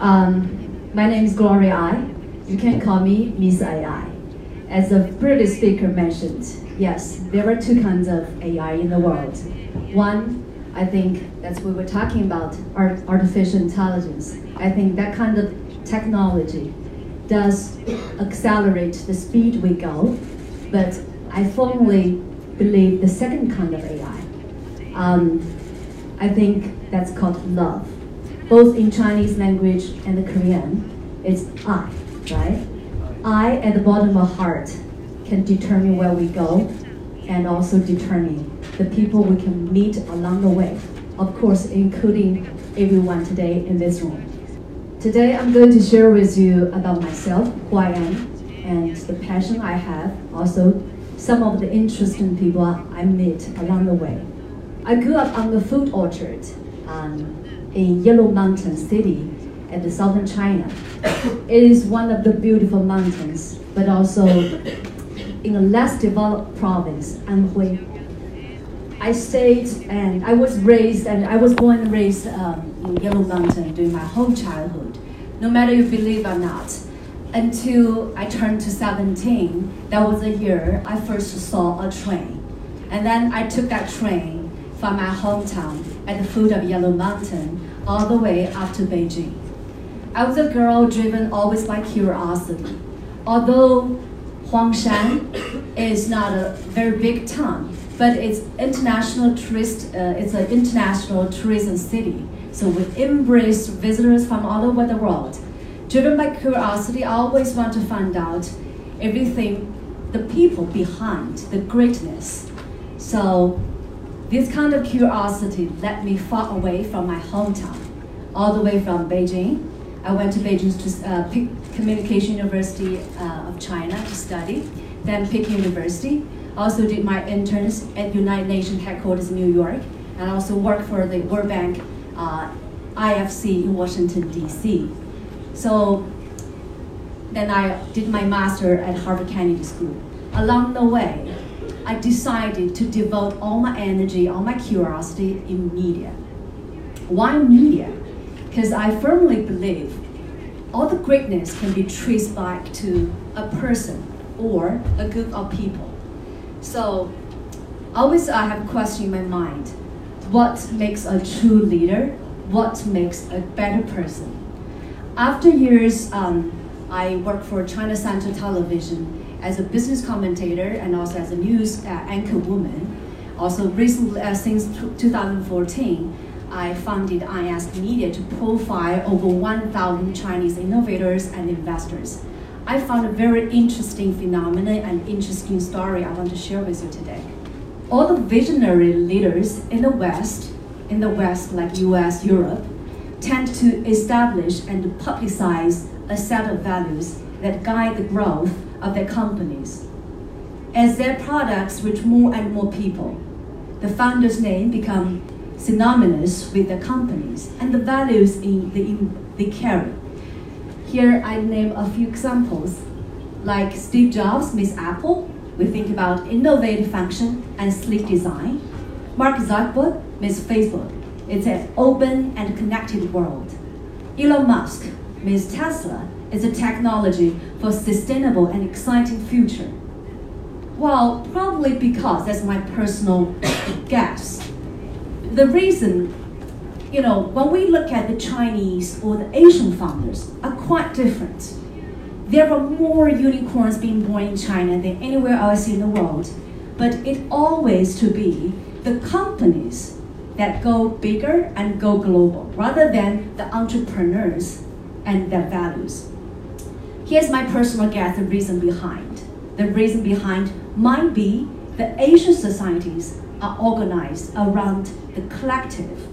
Um, my name is Gloria I. You can call me Miss AI. As the previous speaker mentioned, yes, there are two kinds of AI in the world. One, I think that's what we're talking about, art, artificial intelligence. I think that kind of technology does accelerate the speed we go, but I firmly believe the second kind of AI. Um, I think that's called love. Both in Chinese language and the Korean, it's I, right? I at the bottom of heart can determine where we go and also determine the people we can meet along the way. Of course, including everyone today in this room. Today, I'm going to share with you about myself, who I am, and the passion I have, also some of the interesting people I meet along the way. I grew up on the food orchard um, in Yellow Mountain City at the southern China. It is one of the beautiful mountains, but also in a less developed province, Anhui. I stayed and I was raised and I was born and raised um, in Yellow Mountain during my whole childhood, no matter you believe or not. Until I turned to 17, that was the year I first saw a train. And then I took that train from my hometown at the foot of Yellow Mountain all the way up to Beijing. I was a girl driven always by curiosity. Although Huangshan is not a very big town, but it's international tourist. Uh, it's an international tourism city, so we embrace visitors from all over the world. Driven by curiosity, I always want to find out everything, the people behind the greatness. So this kind of curiosity led me far away from my hometown, all the way from Beijing. I went to Beijing to uh, Communication University uh, of China to study, then Peking University. Also did my interns at United Nations headquarters in New York, and I also worked for the World Bank uh, IFC in Washington D.C. So then I did my master at Harvard Kennedy School. Along the way, I decided to devote all my energy, all my curiosity in media. Why media? Because I firmly believe all the greatness can be traced back to a person or a group of people. So always I have a question in my mind. What makes a true leader? What makes a better person? After years, um, I worked for China Central Television as a business commentator and also as a news uh, anchor woman. Also, recently, uh, since 2014, I founded iAsk Media to profile over 1,000 Chinese innovators and investors. I found a very interesting phenomenon and interesting story I want to share with you today. All the visionary leaders in the West, in the West like US, Europe, tend to establish and publicize a set of values that guide the growth of their companies. As their products reach more and more people, the founder's name become synonymous with the companies and the values in the, in, they carry. Here I name a few examples. Like Steve Jobs, Miss Apple, we think about innovative function and sleek design. Mark Zuckerberg, Miss Facebook, it's an open and connected world. Elon Musk, Miss Tesla, is a technology for sustainable and exciting future. Well, probably because that's my personal guess. The reason, you know, when we look at the Chinese or the Asian founders are quite different. There are more unicorns being born in China than anywhere else in the world, but it always to be the companies that go bigger and go global rather than the entrepreneurs and their values. Here's my personal guess the reason behind. The reason behind might be the Asian societies are organized around the collective,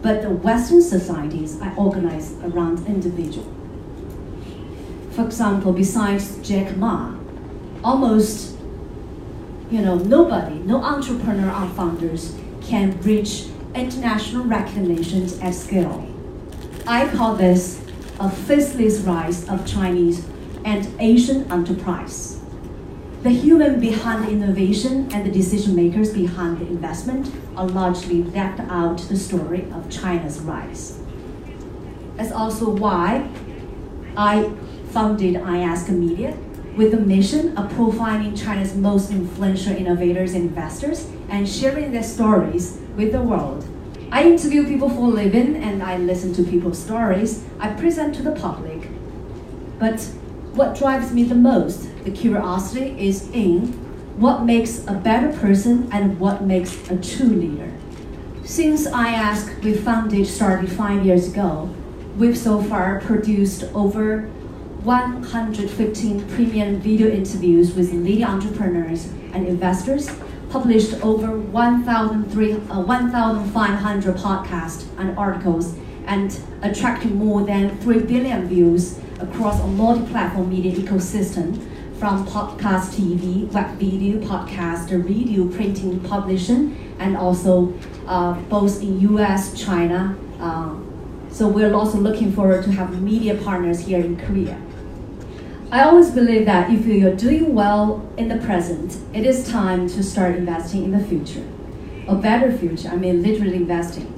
but the Western societies are organized around individual. For example, besides Jack Ma, almost you know nobody, no entrepreneur or founders can reach international recognition at scale. I call this a faceless rise of Chinese and Asian enterprise. The human behind the innovation and the decision makers behind the investment are largely left out the story of China's rise. It's also why I founded iAsk Media with the mission of profiling China's most influential innovators and investors and sharing their stories with the world. I interview people for a living and I listen to people's stories. I present to the public. But what drives me the most, the curiosity, is in what makes a better person and what makes a true leader. Since I Ask we founded started five years ago, we've so far produced over 115 premium video interviews with leading entrepreneurs and investors published over 1,500 uh, podcasts and articles and attracted more than 3 billion views across a multi-platform media ecosystem from podcast, TV, web video, podcast, radio, printing, publishing, and also uh, both in US, China. Uh, so we're also looking forward to have media partners here in Korea. I always believe that if you're doing well in the present, it is time to start investing in the future. A better future, I mean literally investing.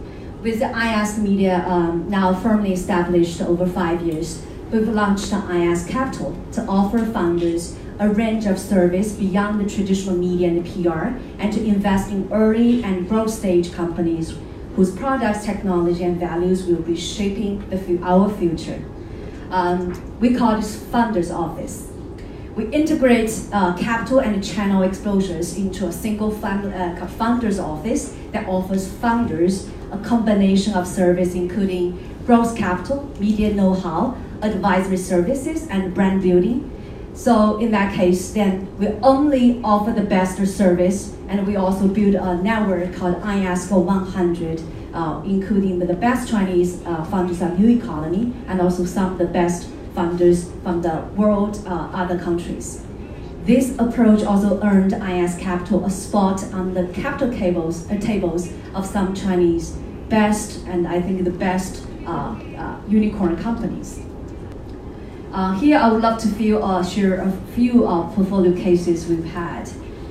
With the iAsk Media um, now firmly established over five years, we've launched iAsk Capital to offer founders a range of service beyond the traditional media and PR and to invest in early and growth stage companies whose products, technology, and values will be shaping the, our future. Um, we call this Founders Office. We integrate uh, capital and channel exposures into a single fund, uh, Founders Office that offers founders a combination of service including growth capital, media know-how, advisory services, and brand building. So in that case, then we only offer the best service, and we also build a network called IASCO 100 uh, including the best Chinese uh, founders of new economy and also some of the best founders from the world uh, other countries. This approach also earned iAsk Capital a spot on the capital tables, uh, tables of some Chinese best and I think the best uh, uh, unicorn companies. here I would love to feel, share a few portfolio cases we've had.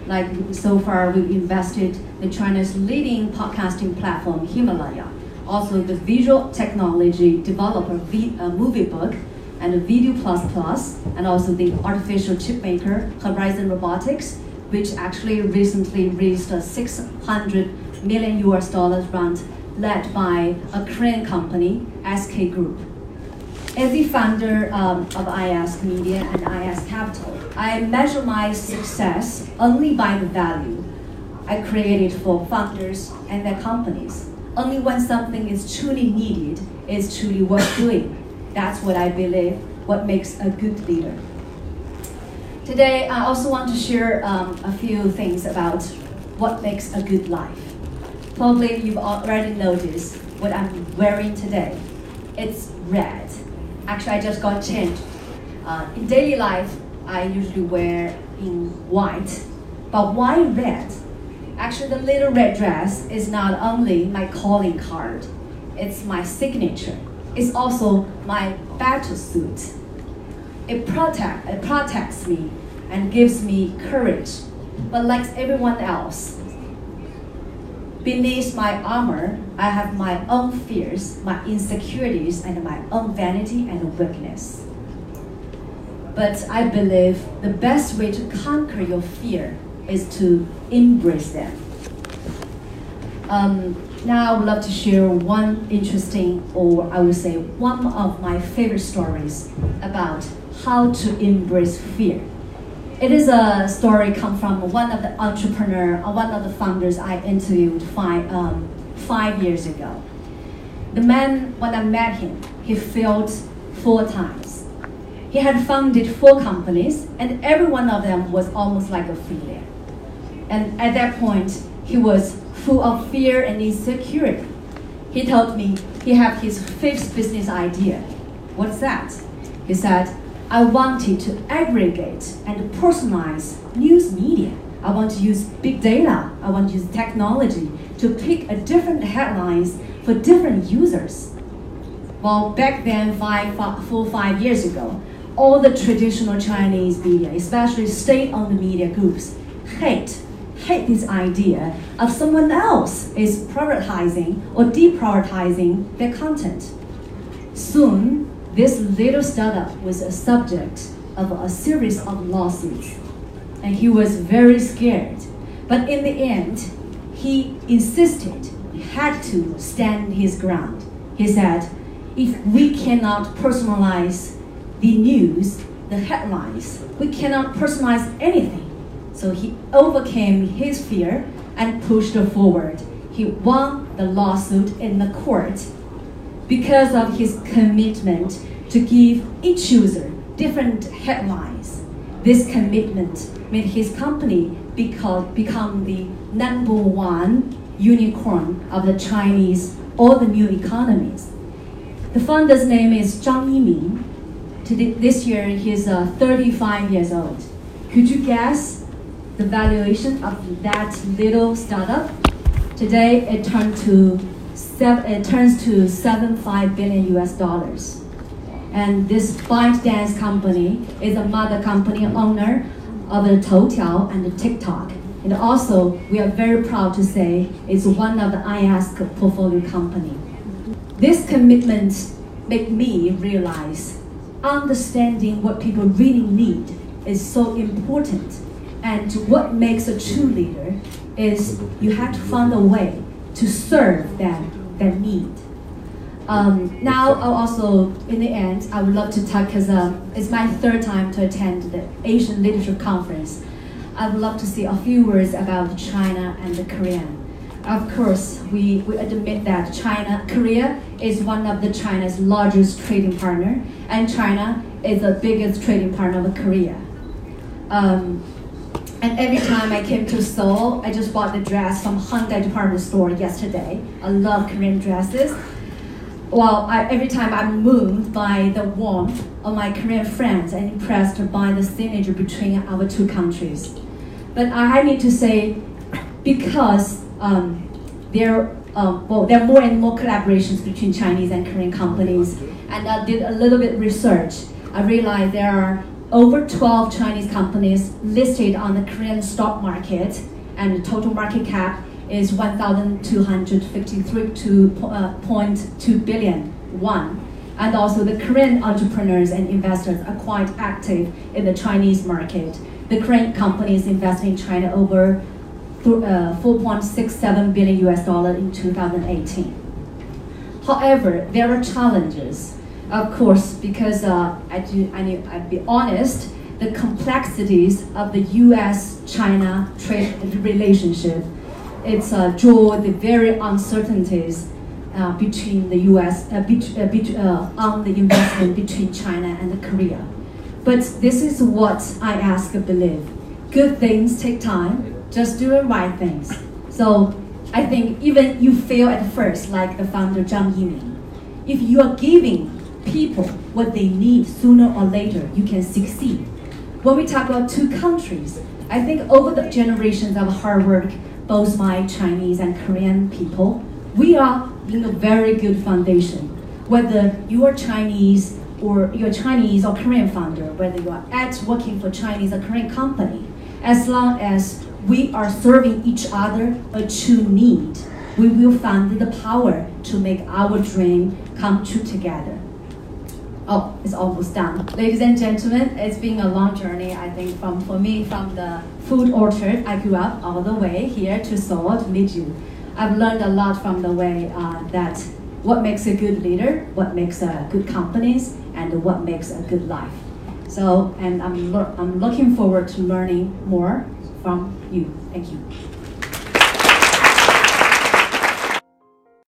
Like so far, we've invested in China's leading podcasting platform, Himalaya. Also, the visual technology developer, v, uh, Moviebook, and Video Plus Plus, and also the artificial chip maker, Horizon Robotics, which actually recently raised a 600 million US dollars round led by a Korean company, SK Group. As the founder um, of iAsk Media and iAsk Capital, I measure my success only by the value I created for founders and their companies. Only when something is truly needed is truly worth doing. That's what I believe, what makes a good leader. Today, I also want to share um, a few things about what makes a good life. Probably you've already noticed what I'm wearing today. It's red. Actually, I just got changed. Uh, in daily life, I usually wear in white, but why red? Actually, the little red dress is not only my calling card, it's my signature. It's also my battle suit. It, protect, it protects me and gives me courage, but like everyone else, Beneath my armor, I have my own fears, my insecurities, and my own vanity and weakness. But I believe the best way to conquer your fear is to embrace them. Um, now I would love to share one interesting, or I would say one of my favorite stories about how to embrace fear. It is a story come from one of the entrepreneur, uh, one of the founders I interviewed five, um, five years ago. The man, when I met him, he failed four times. He had founded four companies, and every one of them was almost like a failure. And at that point, he was full of fear and insecurity. He told me he had his fifth business idea. What's that? He said, I wanted to aggregate and personalize news media. I want to use big data. I want to use technology to pick a different headlines for different users. Well, back then, five, four, five years ago, all the traditional Chinese media, especially state-owned media groups, hate hate this idea of someone else is prioritizing or deprioritizing their content. Soon, this little startup was a subject of a series of lawsuits, and he was very scared. But in the end, he insisted he had to stand his ground. He said, if we cannot personalize the news, the headlines, we cannot personalize anything. So he overcame his fear and pushed forward. He won the lawsuit in the court because of his commitment to give each user different headlines. This commitment made his company become, become the number one unicorn of the Chinese or the new economies. The founder's name is Zhang Yiming. Today, this year, he's uh, 35 years old. Could you guess the valuation of that little startup? Today, it turned to it turns to 75 billion US dollars. And this ByteDance company is a mother company owner of the Toutiao and the TikTok. And also, we are very proud to say it's one of the iAsk portfolio company. This commitment made me realize understanding what people really need is so important. And what makes a true leader is you have to find a way to serve them their need. Um, now, I'll also, in the end, I would love to talk because uh, it's my third time to attend the Asian Leadership Conference. I would love to say a few words about China and the Korean. Of course, we, we admit that China, Korea is one of the China's largest trading partner, and China is the biggest trading partner of Korea. Um, and every time I came to Seoul, I just bought the dress from Hyundai department store yesterday. I love Korean dresses. Well, I, every time I'm moved by the warmth of my Korean friends and impressed by the synergy between our two countries. But I need to say, because um, there, um, well, there are more and more collaborations between Chinese and Korean companies, and I did a little bit research. I realized there are over 12 Chinese companies listed on the Korean stock market, and the total market cap is 1,253.2 uh, billion won. And also the Korean entrepreneurs and investors are quite active in the Chinese market. The Korean companies invest in China over uh, 4.67 billion US dollar in 2018. However, there are challenges of course, because uh, I do, I need, I'd be honest, the complexities of the U.S.-China trade relationship, it's uh, draw the very uncertainties uh, between the U.S. Uh, be, uh, uh, on the investment between China and Korea. But this is what I ask believe. Good things take time. Just doing right things. So I think even you fail at first, like the founder Zhang Yiming, if you are giving people what they need sooner or later, you can succeed. When we talk about two countries, I think over the generations of hard work, both my Chinese and Korean people, we are in a very good foundation. Whether you are Chinese or you're Chinese or Korean founder, whether you are at working for Chinese or Korean company, as long as we are serving each other a true need, we will find the power to make our dream come true together. Oh, it's almost done. Ladies and gentlemen, it's been a long journey, I think, from for me, from the food orchard I grew up all the way here to Seoul to meet you. I've learned a lot from the way uh, that what makes a good leader, what makes a good companies, and what makes a good life. So, and I'm, I'm looking forward to learning more from you. Thank you.